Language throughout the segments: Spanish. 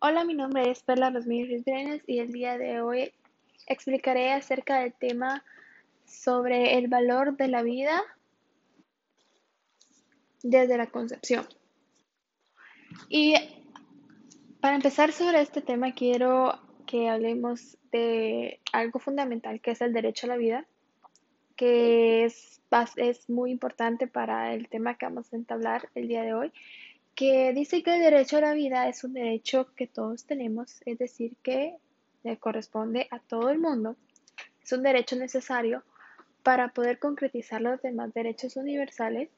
Hola, mi nombre es Perla Ramírez Brenes y el día de hoy explicaré acerca del tema sobre el valor de la vida desde la concepción. Y para empezar sobre este tema quiero que hablemos de algo fundamental que es el derecho a la vida, que es, es muy importante para el tema que vamos a entablar el día de hoy que dice que el derecho a la vida es un derecho que todos tenemos, es decir, que le corresponde a todo el mundo. Es un derecho necesario para poder concretizar los demás derechos universales.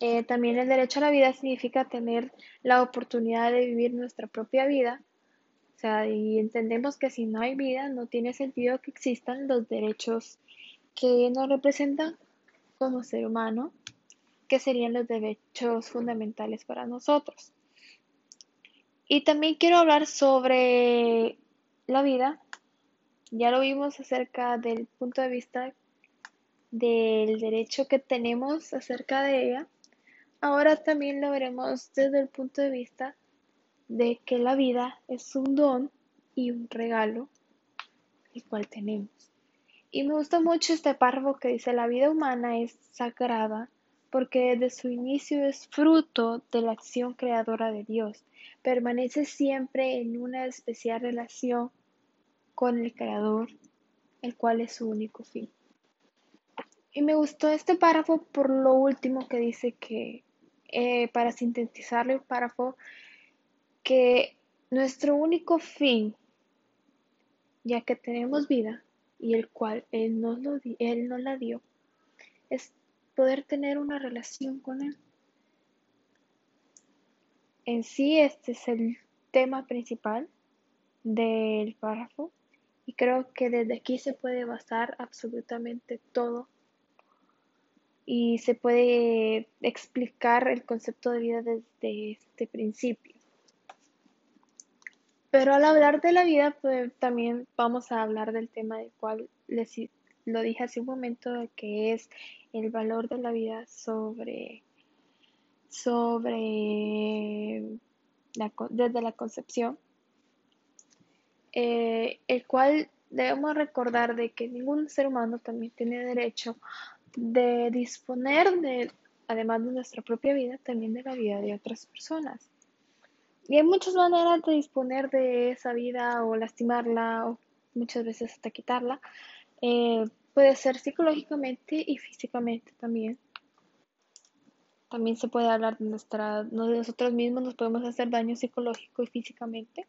Eh, también el derecho a la vida significa tener la oportunidad de vivir nuestra propia vida. O sea, y entendemos que si no hay vida, no tiene sentido que existan los derechos que nos representan como ser humano que serían los derechos fundamentales para nosotros. Y también quiero hablar sobre la vida. Ya lo vimos acerca del punto de vista del derecho que tenemos acerca de ella. Ahora también lo veremos desde el punto de vista de que la vida es un don y un regalo el cual tenemos. Y me gusta mucho este párrafo que dice la vida humana es sagrada porque desde su inicio es fruto de la acción creadora de Dios. Permanece siempre en una especial relación con el Creador, el cual es su único fin. Y me gustó este párrafo por lo último que dice que, eh, para sintetizarlo el párrafo, que nuestro único fin, ya que tenemos vida y el cual Él nos, lo él nos la dio, es poder tener una relación con Él. En sí, este es el tema principal del párrafo y creo que desde aquí se puede basar absolutamente todo y se puede explicar el concepto de vida desde este principio. Pero al hablar de la vida, pues, también vamos a hablar del tema del cual les lo dije hace un momento, que es el valor de la vida sobre, sobre desde la concepción, eh, el cual debemos recordar de que ningún ser humano también tiene derecho de disponer de, además de nuestra propia vida, también de la vida de otras personas. Y hay muchas maneras de disponer de esa vida o lastimarla o muchas veces hasta quitarla, eh, puede ser psicológicamente y físicamente también. También se puede hablar de, nuestra, nosotros mismos, nos podemos hacer daño psicológico y físicamente.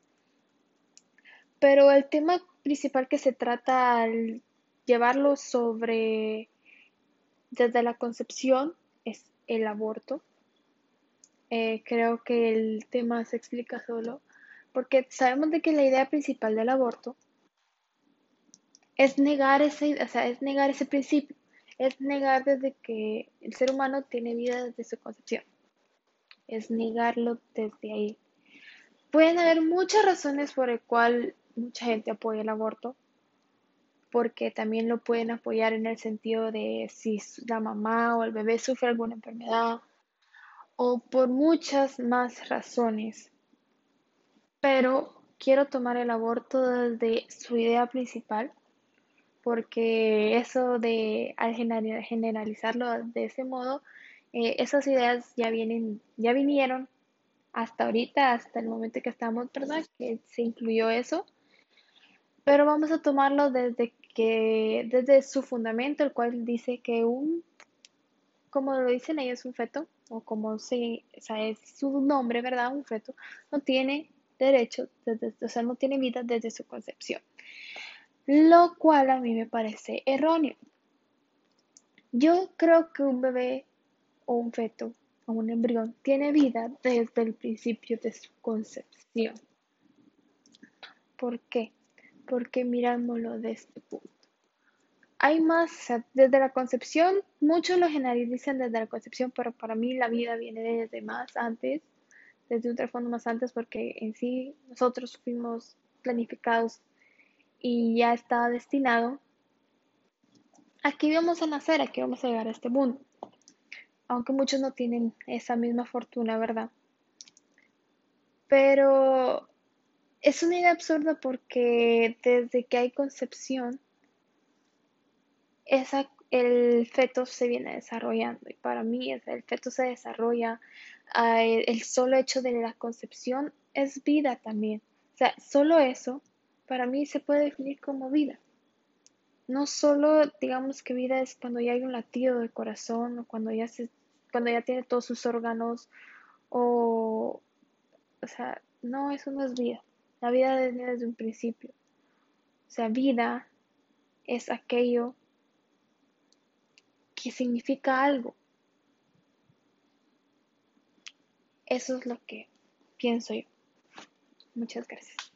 Pero el tema principal que se trata al llevarlo sobre desde la concepción es el aborto. Eh, creo que el tema se explica solo porque sabemos de que la idea principal del aborto es negar ese, o sea, es negar ese principio, es negar desde que el ser humano tiene vida desde su concepción, es negarlo desde ahí. Pueden haber muchas razones por el cual mucha gente apoya el aborto, porque también lo pueden apoyar en el sentido de si la mamá o el bebé sufre alguna enfermedad, o por muchas más razones. Pero quiero tomar el aborto desde su idea principal, porque eso de al generalizarlo de ese modo, eh, esas ideas ya vienen, ya vinieron hasta ahorita, hasta el momento que estamos, ¿verdad? Que se incluyó eso. Pero vamos a tomarlo desde que, desde su fundamento, el cual dice que un, como lo dicen ellos, un feto, o como se, o sea, es su nombre, ¿verdad? Un feto, no tiene derecho, desde, o sea, no tiene vida desde su concepción lo cual a mí me parece erróneo. Yo creo que un bebé o un feto o un embrión tiene vida desde el principio de su concepción. ¿Por qué? Porque mirámoslo de este punto. Hay más, desde la concepción, muchos lo generalizan desde la concepción, pero para mí la vida viene desde más antes, desde un trasfondo más antes, porque en sí nosotros fuimos planificados y ya está destinado. Aquí vamos a nacer, aquí vamos a llegar a este mundo. Aunque muchos no tienen esa misma fortuna, ¿verdad? Pero es una idea absurda porque desde que hay concepción, esa, el feto se viene desarrollando. Y para mí, el feto se desarrolla, el solo hecho de la concepción es vida también. O sea, solo eso para mí se puede definir como vida. No solo digamos que vida es cuando ya hay un latido de corazón o cuando ya se, cuando ya tiene todos sus órganos o o sea, no, eso no es vida. La vida viene desde un principio. O sea, vida es aquello que significa algo. Eso es lo que pienso yo. Muchas gracias.